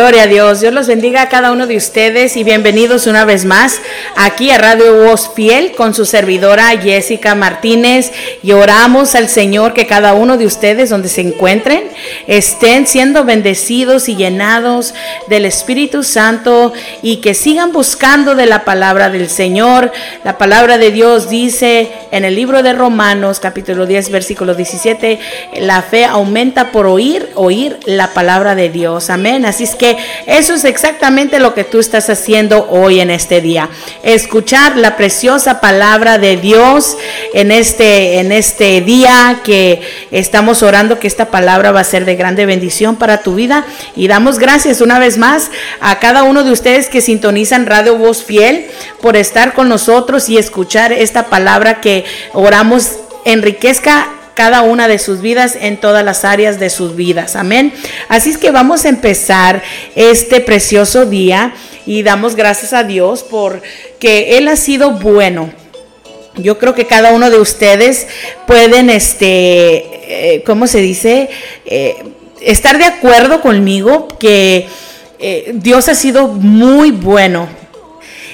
Gloria a Dios. Dios los bendiga a cada uno de ustedes y bienvenidos una vez más aquí a Radio Voz Fiel con su servidora Jessica Martínez. Y oramos al Señor que cada uno de ustedes donde se encuentren estén siendo bendecidos y llenados del Espíritu Santo y que sigan buscando de la palabra del Señor. La palabra de Dios dice en el libro de Romanos capítulo 10 versículo 17, la fe aumenta por oír, oír la palabra de Dios. Amén. Así es que eso es exactamente lo que tú estás haciendo hoy en este día. Escuchar la preciosa palabra de Dios en este, en este día que estamos orando que esta palabra va a ser de grande bendición para tu vida. Y damos gracias una vez más a cada uno de ustedes que sintonizan Radio Voz Fiel por estar con nosotros y escuchar esta palabra que oramos enriquezca cada una de sus vidas en todas las áreas de sus vidas. Amén. Así es que vamos a empezar este precioso día y damos gracias a Dios por que Él ha sido bueno. Yo creo que cada uno de ustedes pueden, este, eh, ¿cómo se dice? Eh, estar de acuerdo conmigo que eh, Dios ha sido muy bueno.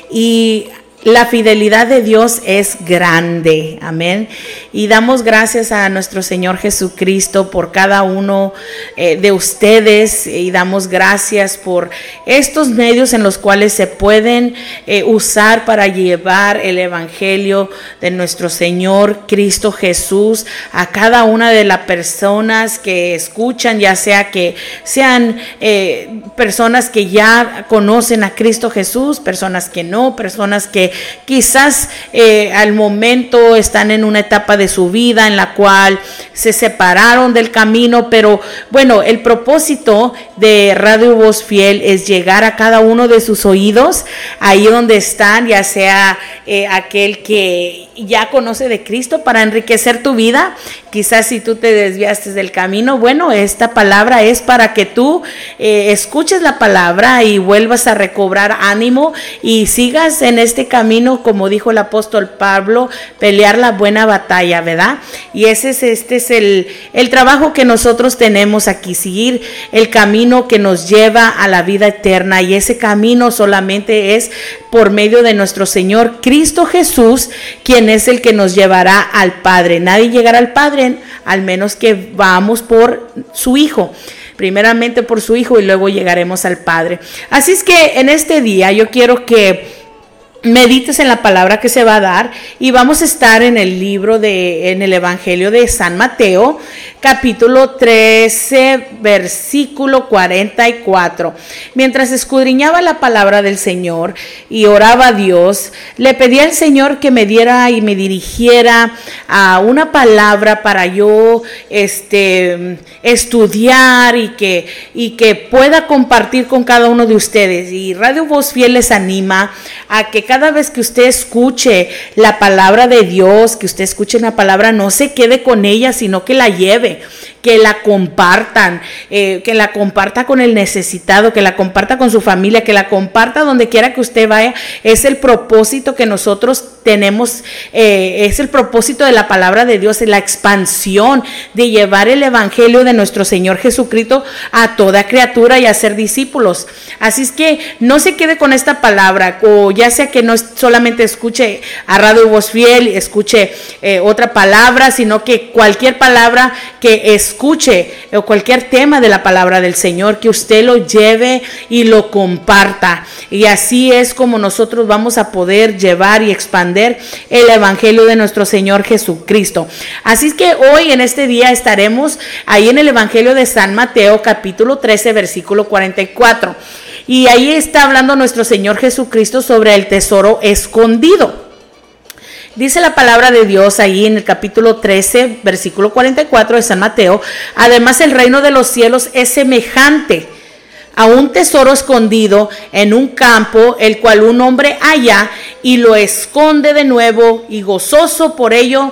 Y la fidelidad de Dios es grande, amén. Y damos gracias a nuestro Señor Jesucristo por cada uno eh, de ustedes y damos gracias por estos medios en los cuales se pueden eh, usar para llevar el Evangelio de nuestro Señor Cristo Jesús a cada una de las personas que escuchan, ya sea que sean eh, personas que ya conocen a Cristo Jesús, personas que no, personas que quizás eh, al momento están en una etapa de su vida en la cual se separaron del camino, pero bueno, el propósito de Radio Voz Fiel es llegar a cada uno de sus oídos, ahí donde están, ya sea eh, aquel que ya conoce de Cristo para enriquecer tu vida, quizás si tú te desviaste del camino, bueno, esta palabra es para que tú eh, escuches la palabra y vuelvas a recobrar ánimo y sigas en este camino, como dijo el apóstol Pablo, pelear la buena batalla, ¿verdad? Y ese es, este es el, el trabajo que nosotros tenemos aquí, seguir el camino que nos lleva a la vida eterna y ese camino solamente es por medio de nuestro Señor Cristo Jesús, quien es el que nos llevará al Padre. Nadie llegará al Padre al menos que vamos por su Hijo primeramente por su Hijo y luego llegaremos al Padre. Así es que en este día yo quiero que medites en la palabra que se va a dar y vamos a estar en el libro de en el evangelio de San Mateo capítulo 13 versículo 44 mientras escudriñaba la palabra del Señor y oraba a Dios le pedí al Señor que me diera y me dirigiera a una palabra para yo este estudiar y que y que pueda compartir con cada uno de ustedes. Y Radio Voz Fiel les anima a que cada vez que usted escuche la palabra de Dios, que usted escuche una palabra, no se quede con ella, sino que la lleve que la compartan, eh, que la comparta con el necesitado, que la comparta con su familia, que la comparta donde quiera que usted vaya. Es el propósito que nosotros tenemos, eh, es el propósito de la palabra de Dios, la expansión de llevar el Evangelio de nuestro Señor Jesucristo a toda criatura y a ser discípulos. Así es que no se quede con esta palabra, o ya sea que no solamente escuche a Radio Voz Fiel, escuche eh, otra palabra, sino que cualquier palabra que es escuche o cualquier tema de la palabra del Señor, que usted lo lleve y lo comparta. Y así es como nosotros vamos a poder llevar y expander el Evangelio de nuestro Señor Jesucristo. Así que hoy en este día estaremos ahí en el Evangelio de San Mateo capítulo 13 versículo 44. Y ahí está hablando nuestro Señor Jesucristo sobre el tesoro escondido. Dice la palabra de Dios ahí en el capítulo 13, versículo 44 de San Mateo. Además, el reino de los cielos es semejante a un tesoro escondido en un campo, el cual un hombre halla y lo esconde de nuevo y gozoso por ello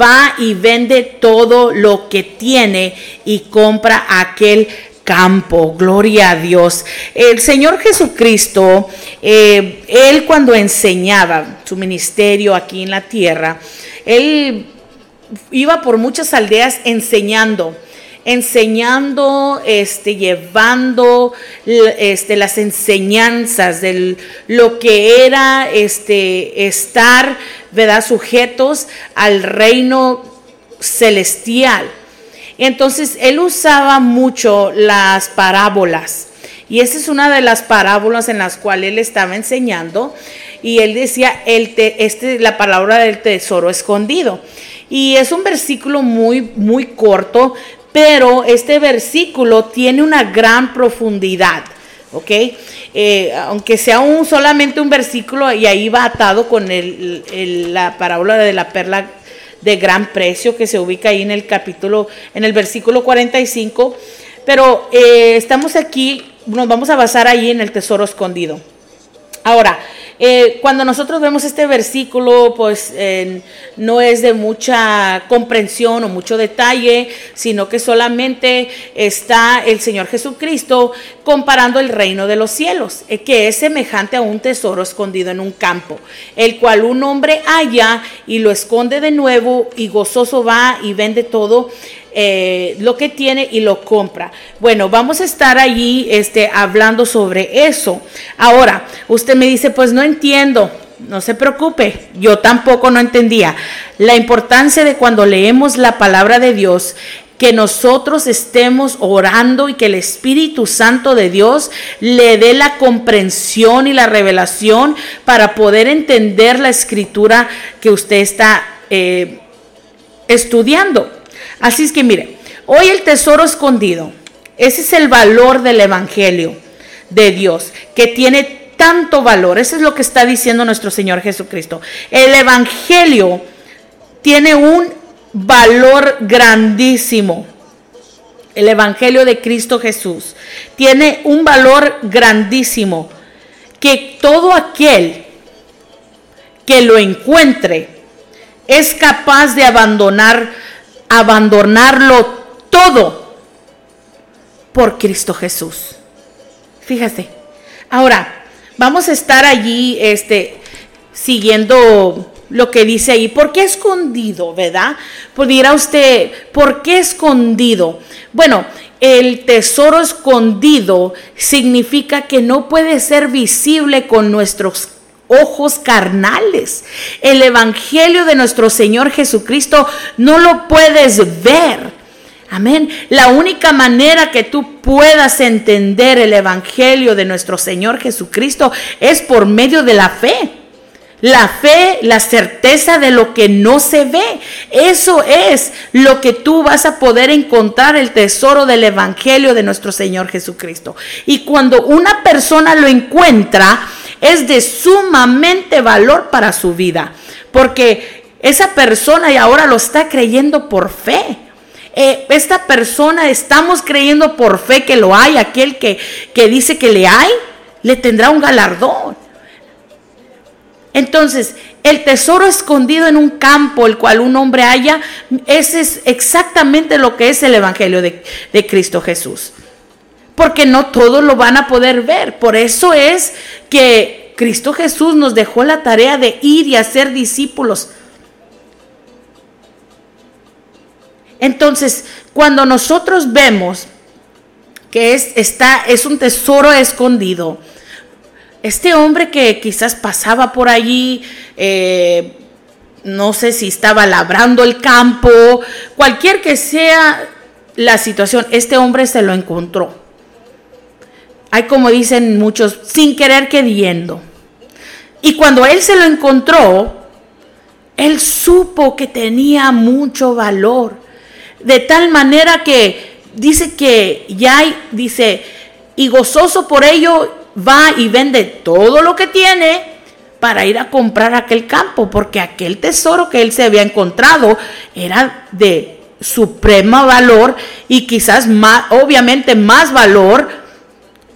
va y vende todo lo que tiene y compra aquel campo. Gloria a Dios. El Señor Jesucristo, eh, Él cuando enseñaba su ministerio aquí en la tierra, Él iba por muchas aldeas enseñando. enseñando, este, llevando este, las enseñanzas de lo que era este, estar, ¿verdad?, sujetos al reino celestial. Entonces, él usaba mucho las parábolas. Y esa es una de las parábolas en las cuales él estaba enseñando. Y él decía, el te, este, la palabra del tesoro escondido. Y es un versículo muy, muy corto, pero este versículo tiene una gran profundidad. ¿ok? Eh, aunque sea un, solamente un versículo y ahí va atado con el, la parábola de la perla de gran precio que se ubica ahí en el capítulo, en el versículo 45, pero eh, estamos aquí, nos vamos a basar ahí en el tesoro escondido. Ahora, eh, cuando nosotros vemos este versículo, pues no es de mucha comprensión o mucho detalle, sino que solamente está el Señor Jesucristo comparando el reino de los cielos, eh, que es semejante a un tesoro escondido en un campo, el cual un hombre halla y lo esconde de nuevo y gozoso va y vende todo eh, lo que tiene y lo compra. Bueno, vamos a estar allí este, hablando sobre eso. Ahora, usted me dice, pues no entiendo. No se preocupe, yo tampoco no entendía. La importancia de cuando leemos la palabra de Dios que nosotros estemos orando y que el Espíritu Santo de Dios le dé la comprensión y la revelación para poder entender la escritura que usted está eh, estudiando. Así es que mire, hoy el tesoro escondido, ese es el valor del Evangelio de Dios, que tiene tanto valor. Eso es lo que está diciendo nuestro Señor Jesucristo. El Evangelio tiene un valor grandísimo. El Evangelio de Cristo Jesús tiene un valor grandísimo que todo aquel que lo encuentre es capaz de abandonar abandonarlo todo por Cristo Jesús. Fíjate. Ahora, vamos a estar allí este, siguiendo lo que dice ahí. ¿Por qué escondido, verdad? Pues dirá usted, ¿por qué escondido? Bueno, el tesoro escondido significa que no puede ser visible con nuestros ojos carnales. El Evangelio de nuestro Señor Jesucristo no lo puedes ver. Amén. La única manera que tú puedas entender el Evangelio de nuestro Señor Jesucristo es por medio de la fe. La fe, la certeza de lo que no se ve. Eso es lo que tú vas a poder encontrar el tesoro del Evangelio de nuestro Señor Jesucristo. Y cuando una persona lo encuentra, es de sumamente valor para su vida, porque esa persona y ahora lo está creyendo por fe. Eh, esta persona estamos creyendo por fe que lo hay, aquel que, que dice que le hay, le tendrá un galardón. Entonces, el tesoro escondido en un campo, el cual un hombre haya, ese es exactamente lo que es el Evangelio de, de Cristo Jesús porque no todos lo van a poder ver. Por eso es que Cristo Jesús nos dejó la tarea de ir y hacer discípulos. Entonces, cuando nosotros vemos que es, está, es un tesoro escondido, este hombre que quizás pasaba por allí, eh, no sé si estaba labrando el campo, cualquier que sea la situación, este hombre se lo encontró hay como dicen muchos, sin querer queriendo. Y cuando él se lo encontró, él supo que tenía mucho valor. De tal manera que dice que ya dice, y gozoso por ello va y vende todo lo que tiene para ir a comprar aquel campo, porque aquel tesoro que él se había encontrado era de supremo valor y quizás más, obviamente más valor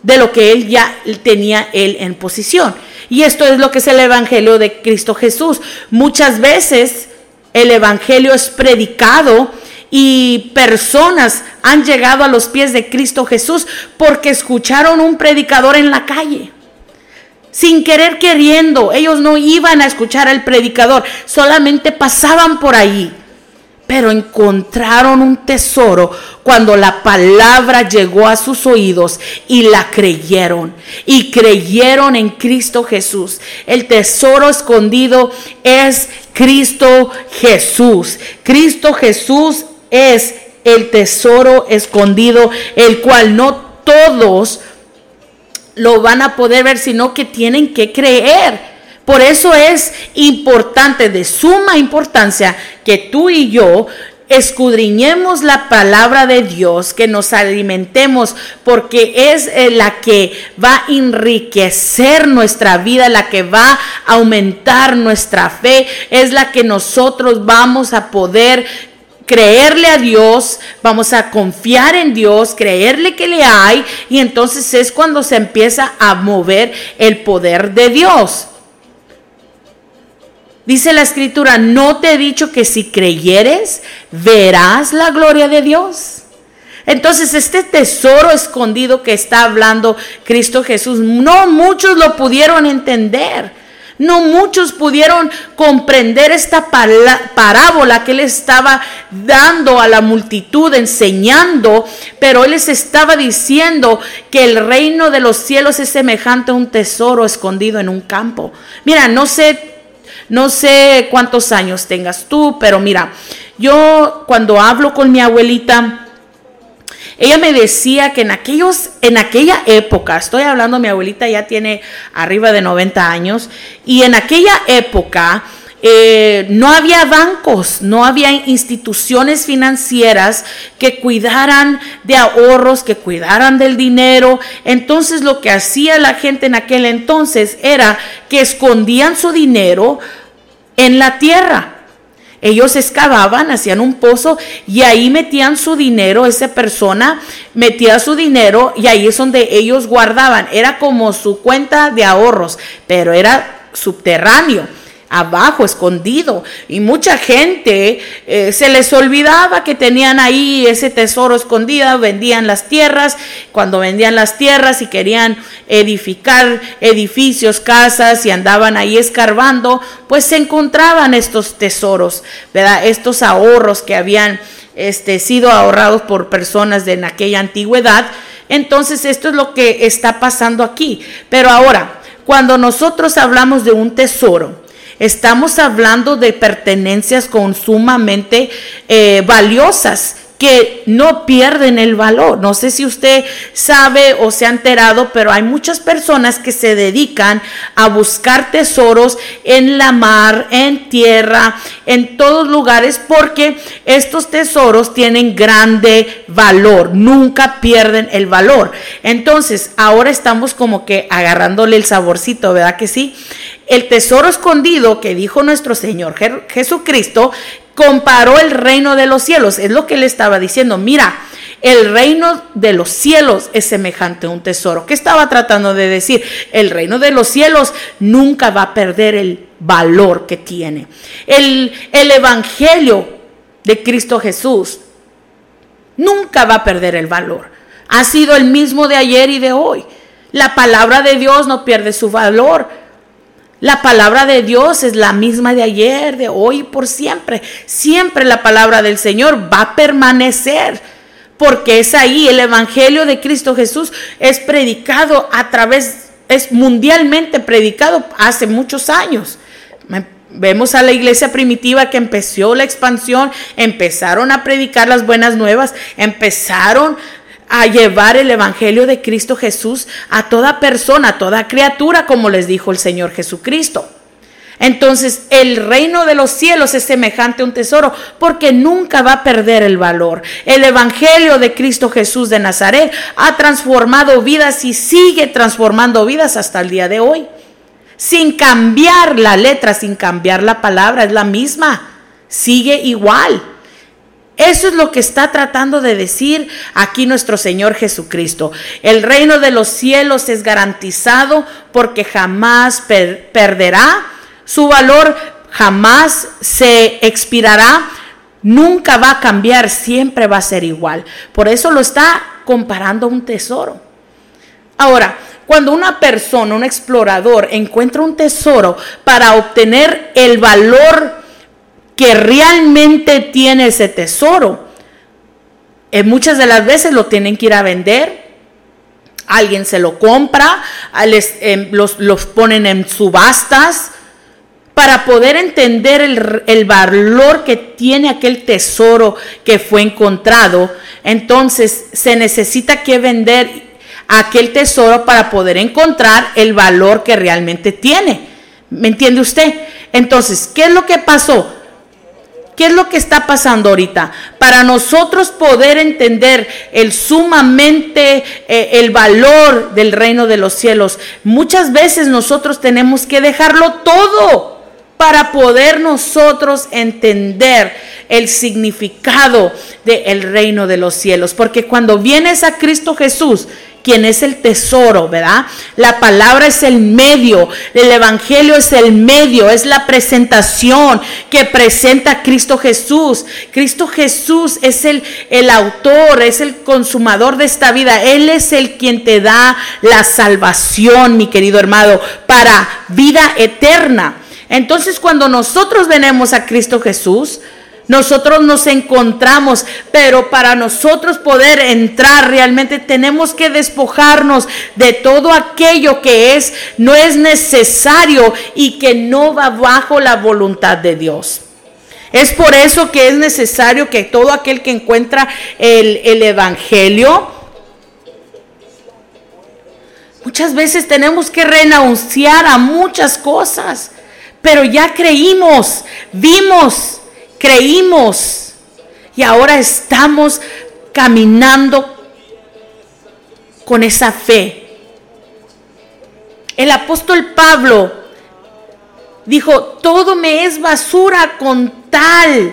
de lo que él ya tenía él en posición. Y esto es lo que es el Evangelio de Cristo Jesús. Muchas veces el Evangelio es predicado y personas han llegado a los pies de Cristo Jesús porque escucharon un predicador en la calle. Sin querer queriendo, ellos no iban a escuchar al predicador, solamente pasaban por ahí. Pero encontraron un tesoro cuando la palabra llegó a sus oídos y la creyeron. Y creyeron en Cristo Jesús. El tesoro escondido es Cristo Jesús. Cristo Jesús es el tesoro escondido, el cual no todos lo van a poder ver, sino que tienen que creer. Por eso es importante, de suma importancia, que tú y yo escudriñemos la palabra de Dios, que nos alimentemos, porque es eh, la que va a enriquecer nuestra vida, la que va a aumentar nuestra fe, es la que nosotros vamos a poder creerle a Dios, vamos a confiar en Dios, creerle que le hay, y entonces es cuando se empieza a mover el poder de Dios. Dice la escritura, ¿no te he dicho que si creyeres, verás la gloria de Dios? Entonces, este tesoro escondido que está hablando Cristo Jesús, no muchos lo pudieron entender. No muchos pudieron comprender esta parábola que él estaba dando a la multitud, enseñando, pero él les estaba diciendo que el reino de los cielos es semejante a un tesoro escondido en un campo. Mira, no sé no sé cuántos años tengas tú, pero mira, yo cuando hablo con mi abuelita, ella me decía que en aquellos, en aquella época, estoy hablando, mi abuelita ya tiene arriba de 90 años, y en aquella época eh, no había bancos, no había instituciones financieras que cuidaran de ahorros, que cuidaran del dinero. Entonces lo que hacía la gente en aquel entonces era que escondían su dinero en la tierra. Ellos excavaban, hacían un pozo y ahí metían su dinero, esa persona metía su dinero y ahí es donde ellos guardaban. Era como su cuenta de ahorros, pero era subterráneo abajo, escondido. Y mucha gente eh, se les olvidaba que tenían ahí ese tesoro escondido, vendían las tierras, cuando vendían las tierras y querían edificar edificios, casas y andaban ahí escarbando, pues se encontraban estos tesoros, ¿verdad? Estos ahorros que habían este, sido ahorrados por personas de en aquella antigüedad. Entonces esto es lo que está pasando aquí. Pero ahora, cuando nosotros hablamos de un tesoro, Estamos hablando de pertenencias con sumamente eh, valiosas que no pierden el valor. No sé si usted sabe o se ha enterado, pero hay muchas personas que se dedican a buscar tesoros en la mar, en tierra, en todos lugares, porque estos tesoros tienen grande valor, nunca pierden el valor. Entonces, ahora estamos como que agarrándole el saborcito, ¿verdad que sí? El tesoro escondido que dijo nuestro Señor Jesucristo comparó el reino de los cielos. Es lo que él estaba diciendo. Mira, el reino de los cielos es semejante a un tesoro. ¿Qué estaba tratando de decir? El reino de los cielos nunca va a perder el valor que tiene. El, el evangelio de Cristo Jesús nunca va a perder el valor. Ha sido el mismo de ayer y de hoy. La palabra de Dios no pierde su valor. La palabra de Dios es la misma de ayer, de hoy, por siempre. Siempre la palabra del Señor va a permanecer. Porque es ahí, el Evangelio de Cristo Jesús es predicado a través, es mundialmente predicado hace muchos años. Vemos a la iglesia primitiva que empezó la expansión, empezaron a predicar las buenas nuevas, empezaron a llevar el Evangelio de Cristo Jesús a toda persona, a toda criatura, como les dijo el Señor Jesucristo. Entonces el reino de los cielos es semejante a un tesoro porque nunca va a perder el valor. El Evangelio de Cristo Jesús de Nazaret ha transformado vidas y sigue transformando vidas hasta el día de hoy. Sin cambiar la letra, sin cambiar la palabra, es la misma. Sigue igual. Eso es lo que está tratando de decir aquí nuestro Señor Jesucristo. El reino de los cielos es garantizado porque jamás perderá su valor, jamás se expirará, nunca va a cambiar, siempre va a ser igual. Por eso lo está comparando a un tesoro. Ahora, cuando una persona, un explorador, encuentra un tesoro para obtener el valor que realmente tiene ese tesoro, eh, muchas de las veces lo tienen que ir a vender, alguien se lo compra, em, los, ponen en subastas para poder entender el, el, valor que tiene aquel tesoro que fue encontrado. Entonces se necesita que vender aquel tesoro para poder encontrar el valor que realmente tiene. ¿Me entiende usted? Entonces, ¿qué es lo que pasó? ¿Qué es lo que está pasando ahorita? Para nosotros poder entender el sumamente eh, el valor del reino de los cielos, muchas veces nosotros tenemos que dejarlo todo para poder nosotros entender el significado del reino de los cielos. Porque cuando vienes a Cristo Jesús, quien es el tesoro, ¿verdad? La palabra es el medio, el Evangelio es el medio, es la presentación que presenta Cristo Jesús. Cristo Jesús es el, el autor, es el consumador de esta vida. Él es el quien te da la salvación, mi querido hermano, para vida eterna. Entonces cuando nosotros venemos a Cristo Jesús, nosotros nos encontramos, pero para nosotros poder entrar realmente tenemos que despojarnos de todo aquello que es no es necesario y que no va bajo la voluntad de Dios. Es por eso que es necesario que todo aquel que encuentra el, el evangelio, muchas veces tenemos que renunciar a muchas cosas, pero ya creímos, vimos creímos y ahora estamos caminando con esa fe. El apóstol Pablo dijo, todo me es basura con tal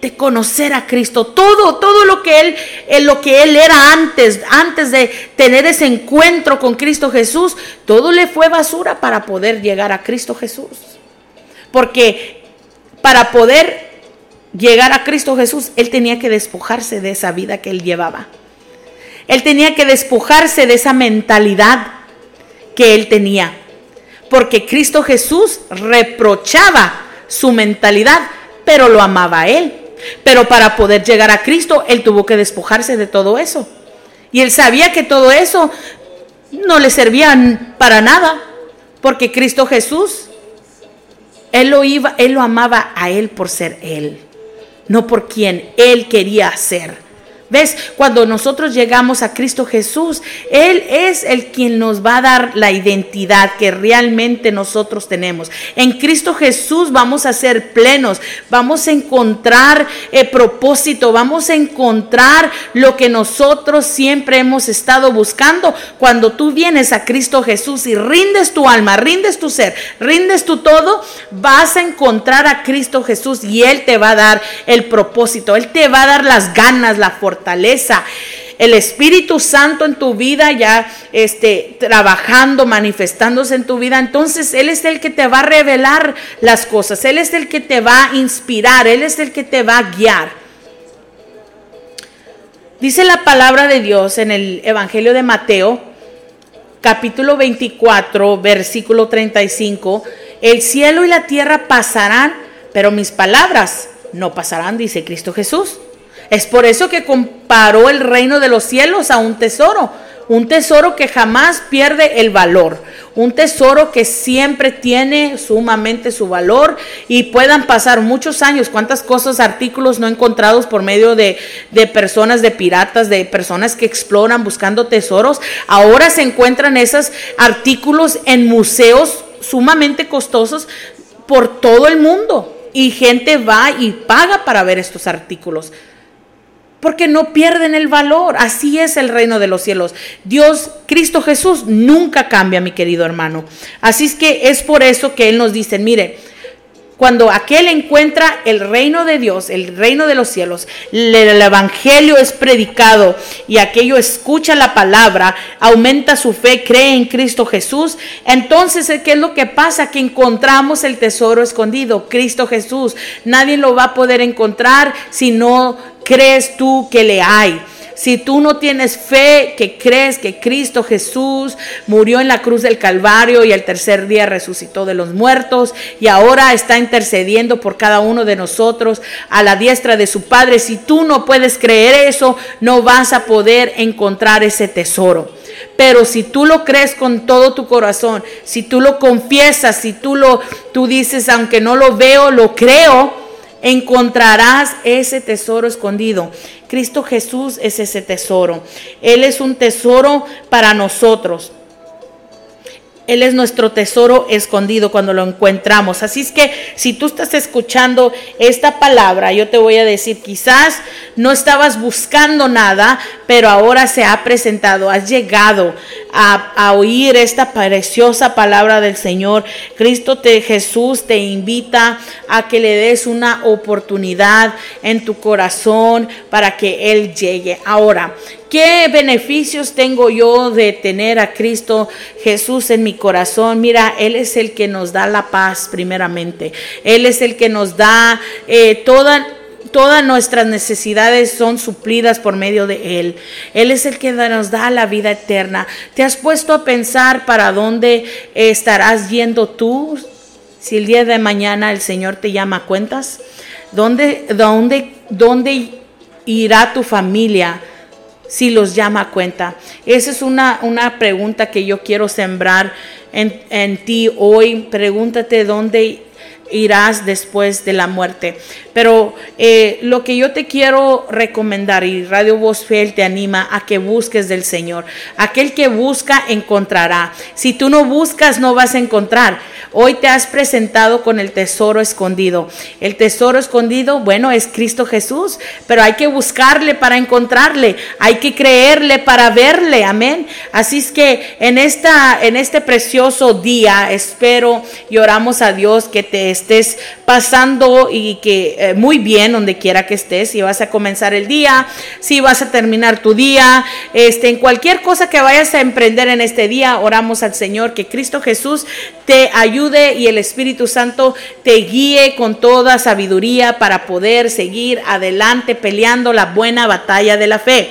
de conocer a Cristo. Todo, todo lo que él, eh, lo que él era antes, antes de tener ese encuentro con Cristo Jesús, todo le fue basura para poder llegar a Cristo Jesús. Porque para poder llegar a Cristo Jesús, él tenía que despojarse de esa vida que él llevaba. Él tenía que despojarse de esa mentalidad que él tenía. Porque Cristo Jesús reprochaba su mentalidad, pero lo amaba a él. Pero para poder llegar a Cristo, él tuvo que despojarse de todo eso. Y él sabía que todo eso no le servía para nada, porque Cristo Jesús él lo iba, él lo amaba a él por ser él, no por quien él quería ser. ¿Ves? Cuando nosotros llegamos a Cristo Jesús, Él es el quien nos va a dar la identidad que realmente nosotros tenemos. En Cristo Jesús vamos a ser plenos, vamos a encontrar el propósito, vamos a encontrar lo que nosotros siempre hemos estado buscando. Cuando tú vienes a Cristo Jesús y rindes tu alma, rindes tu ser, rindes tu todo, vas a encontrar a Cristo Jesús y Él te va a dar el propósito, Él te va a dar las ganas, la fortaleza fortaleza. El Espíritu Santo en tu vida ya este, trabajando, manifestándose en tu vida. Entonces Él es el que te va a revelar las cosas. Él es el que te va a inspirar. Él es el que te va a guiar. Dice la palabra de Dios en el Evangelio de Mateo, capítulo 24, versículo 35. El cielo y la tierra pasarán, pero mis palabras no pasarán, dice Cristo Jesús. Es por eso que comparó el reino de los cielos a un tesoro, un tesoro que jamás pierde el valor, un tesoro que siempre tiene sumamente su valor y puedan pasar muchos años, cuántas cosas, artículos no encontrados por medio de, personas, de piratas, de personas que exploran buscando tesoros, ahora se encuentran esos artículos en museos sumamente costosos por todo el mundo y gente va y paga para ver estos artículos porque no pierden el valor. Así es el reino de los cielos. Dios, Cristo Jesús, nunca cambia, mi querido hermano. Así es que es por eso que Él nos dice, mire, cuando aquel encuentra el reino de Dios, el reino de los cielos, el evangelio es predicado y aquello escucha la palabra, aumenta su fe, cree en Cristo Jesús, entonces ¿qué es lo que pasa? Que encontramos el tesoro escondido, Cristo Jesús. Nadie lo va a poder encontrar si no crees tú que le hay. Si tú no tienes fe que crees que Cristo Jesús murió en la cruz del Calvario y el tercer día resucitó de los muertos y ahora está intercediendo por cada uno de nosotros a la diestra de su Padre, si tú no puedes creer eso, no vas a poder encontrar ese tesoro. Pero si tú lo crees con todo tu corazón, si tú lo confiesas, si tú lo tú dices aunque no lo veo, lo creo, encontrarás ese tesoro escondido. Cristo Jesús es ese tesoro. Él es un tesoro para nosotros. Él es nuestro tesoro escondido cuando lo encontramos. Así es que si tú estás escuchando esta palabra, yo te voy a decir, quizás no estabas buscando nada, pero ahora se ha presentado, has llegado a, oír esta preciosa palabra del Señor. Cristo Jesús te invita a que le des una oportunidad en tu corazón para que Él llegue. Ahora, ¿Qué beneficios tengo yo de tener a Cristo Jesús en mi corazón? Mira, Él es el que nos da la paz primeramente. Él es el que nos da eh, toda todas nuestras necesidades son suplidas por medio de Él. Él es el que nos da la vida eterna. ¿Te has puesto a pensar para dónde estarás yendo tú si el día de mañana el Señor te llama cuentas? ¿Dónde, dónde, dónde irá tu familia? Si los llama a cuenta? Esa es una, una pregunta que yo quiero sembrar en, en ti hoy. Pregúntate dónde irás después de la muerte. Pero eh, lo que yo te quiero recomendar, y Radio Voz Fiel te anima a que busques del Señor. Aquel que busca, encontrará. Si tú no buscas, no vas a encontrar. Hoy te has presentado con el tesoro escondido. El tesoro escondido, bueno, es Cristo Jesús, pero hay que buscarle para encontrarle. Hay que creerle para verle. Amén. Así es que en, esta, en este precioso día, espero y oramos a Dios que te estés pasando y que eh, muy bien donde quiera que estés, si vas a comenzar el día, si vas a terminar tu día, este, en cualquier cosa que vayas a emprender en este día, oramos al Señor que Cristo Jesús te ayude y el Espíritu Santo te guíe con toda sabiduría para poder seguir adelante peleando la buena batalla de la fe.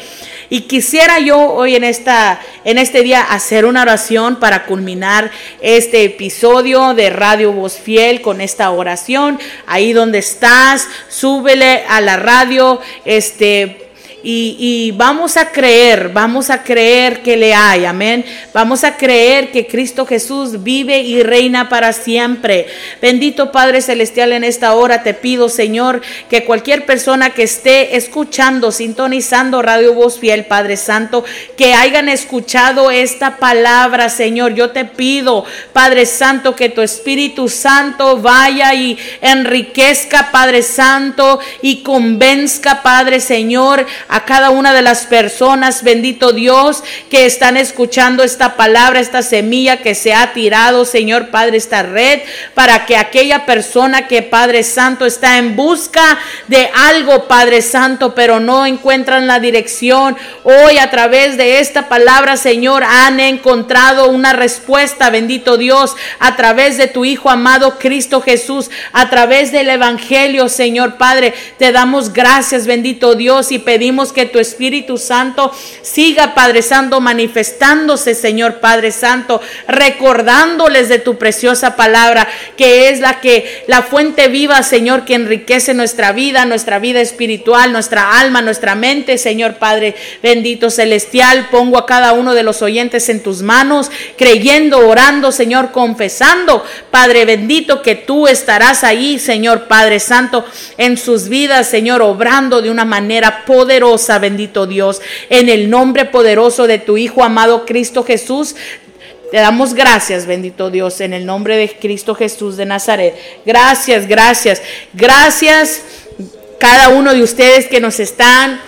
Y quisiera yo hoy en, esta, en este día hacer una oración para culminar este episodio de Radio Voz Fiel con esta oración. Ahí donde estás, súbele a la radio, este y, vamos a creer, vamos a creer que le hay, amén. Vamos a creer que Cristo Jesús vive y reina para siempre. Bendito Padre Celestial, en esta hora te pido, Señor, que cualquier persona que esté escuchando, sintonizando Radio Voz Fiel, Padre Santo, que hayan escuchado esta palabra, Señor, yo te pido, Padre Santo, que tu Espíritu Santo vaya y enriquezca, Padre Santo, y convenzca, Padre Señor, a cada una de las personas, bendito Dios, que están escuchando esta palabra, esta semilla que se ha tirado, Señor Padre, esta red, para que aquella persona que Padre Santo está en busca de algo, Padre Santo, pero no encuentran la dirección, hoy a través de esta palabra, Señor, han encontrado una respuesta, bendito Dios, a través de tu Hijo amado Cristo Jesús, a través del Evangelio, Señor Padre, te damos gracias, bendito Dios, y pedimos que tu Espíritu Santo siga, Padre Santo, manifestándose, Señor Padre Santo, recordándoles de tu preciosa palabra, que es la que, la fuente viva, Señor, que enriquece nuestra vida, nuestra vida espiritual, nuestra alma, nuestra mente, Señor Padre bendito celestial. Pongo a cada uno de los oyentes en tus manos, creyendo, orando, Señor, confesando, Padre bendito, que tú estarás ahí, Señor Padre Santo, en sus vidas, Señor, obrando de una manera poderosa bendito Dios, en el nombre poderoso de tu Hijo amado Cristo Jesús. Te damos gracias, bendito Dios, en el nombre de Cristo Jesús de Nazaret. Gracias, gracias, gracias cada uno de ustedes que nos están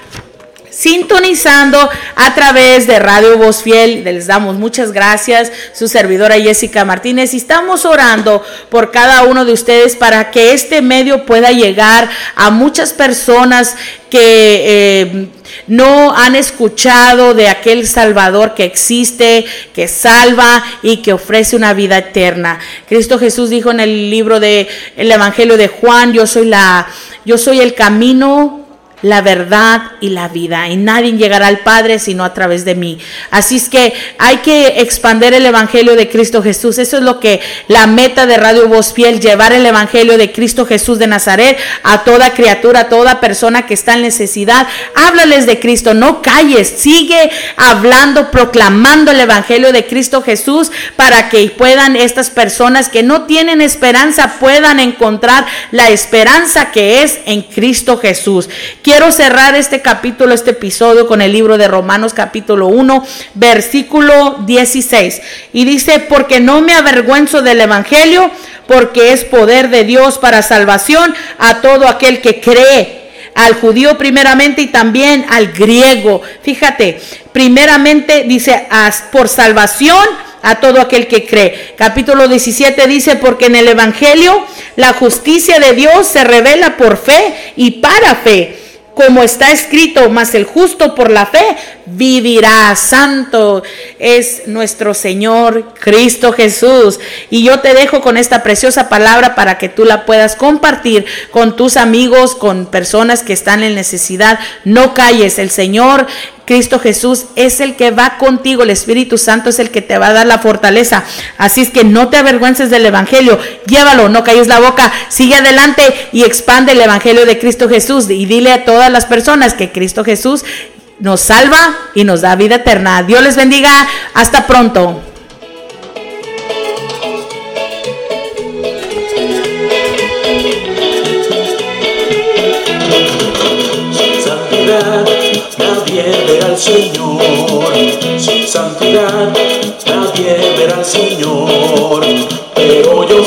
sintonizando a través de Radio Voz Fiel. Les damos muchas gracias, su servidora Jessica Martínez. Y estamos orando por cada uno de ustedes para que este medio pueda llegar a muchas personas que eh, no han escuchado de aquel Salvador que existe, que salva y que ofrece una vida eterna. Cristo Jesús dijo en el libro de el Evangelio de Juan, yo soy la yo soy el camino la verdad y la vida. Y nadie llegará al Padre sino a través de mí. Así es que hay que expander el Evangelio de Cristo Jesús. Eso es lo que la meta de Radio Voz Fiel, llevar el Evangelio de Cristo Jesús de Nazaret a toda criatura, a toda persona que está en necesidad. Háblales de Cristo, no calles, sigue hablando, proclamando el Evangelio de Cristo Jesús para que puedan estas personas que no tienen esperanza puedan encontrar la esperanza que es en Cristo Jesús. Quiero cerrar este capítulo, este episodio con el libro de Romanos capítulo 1, versículo 16. Y dice, porque no me avergüenzo del Evangelio, porque es poder de Dios para salvación a todo aquel que cree al judío primeramente y también al griego. Fíjate, primeramente dice, por salvación a todo aquel que cree. Capítulo 17 dice, porque en el Evangelio la justicia de Dios se revela por fe y para fe como está escrito, mas el justo por la fe vivirá. Santo es nuestro Señor Cristo Jesús. Y yo te dejo con esta preciosa palabra para que tú la puedas compartir con tus amigos, con personas que están en necesidad. No calles, el Señor Cristo Jesús es el que va contigo, el Espíritu Santo es el que te va a dar la fortaleza. Así es que no te avergüences del Evangelio, llévalo, no calles la boca, sigue adelante y expande el Evangelio de Cristo Jesús y dile a todas las personas que Cristo Jesús nos salva y nos da vida eterna. Dios les bendiga, hasta pronto. Nadie verá al Señor. Sin santidad, Nadie verá al Señor. Pero yo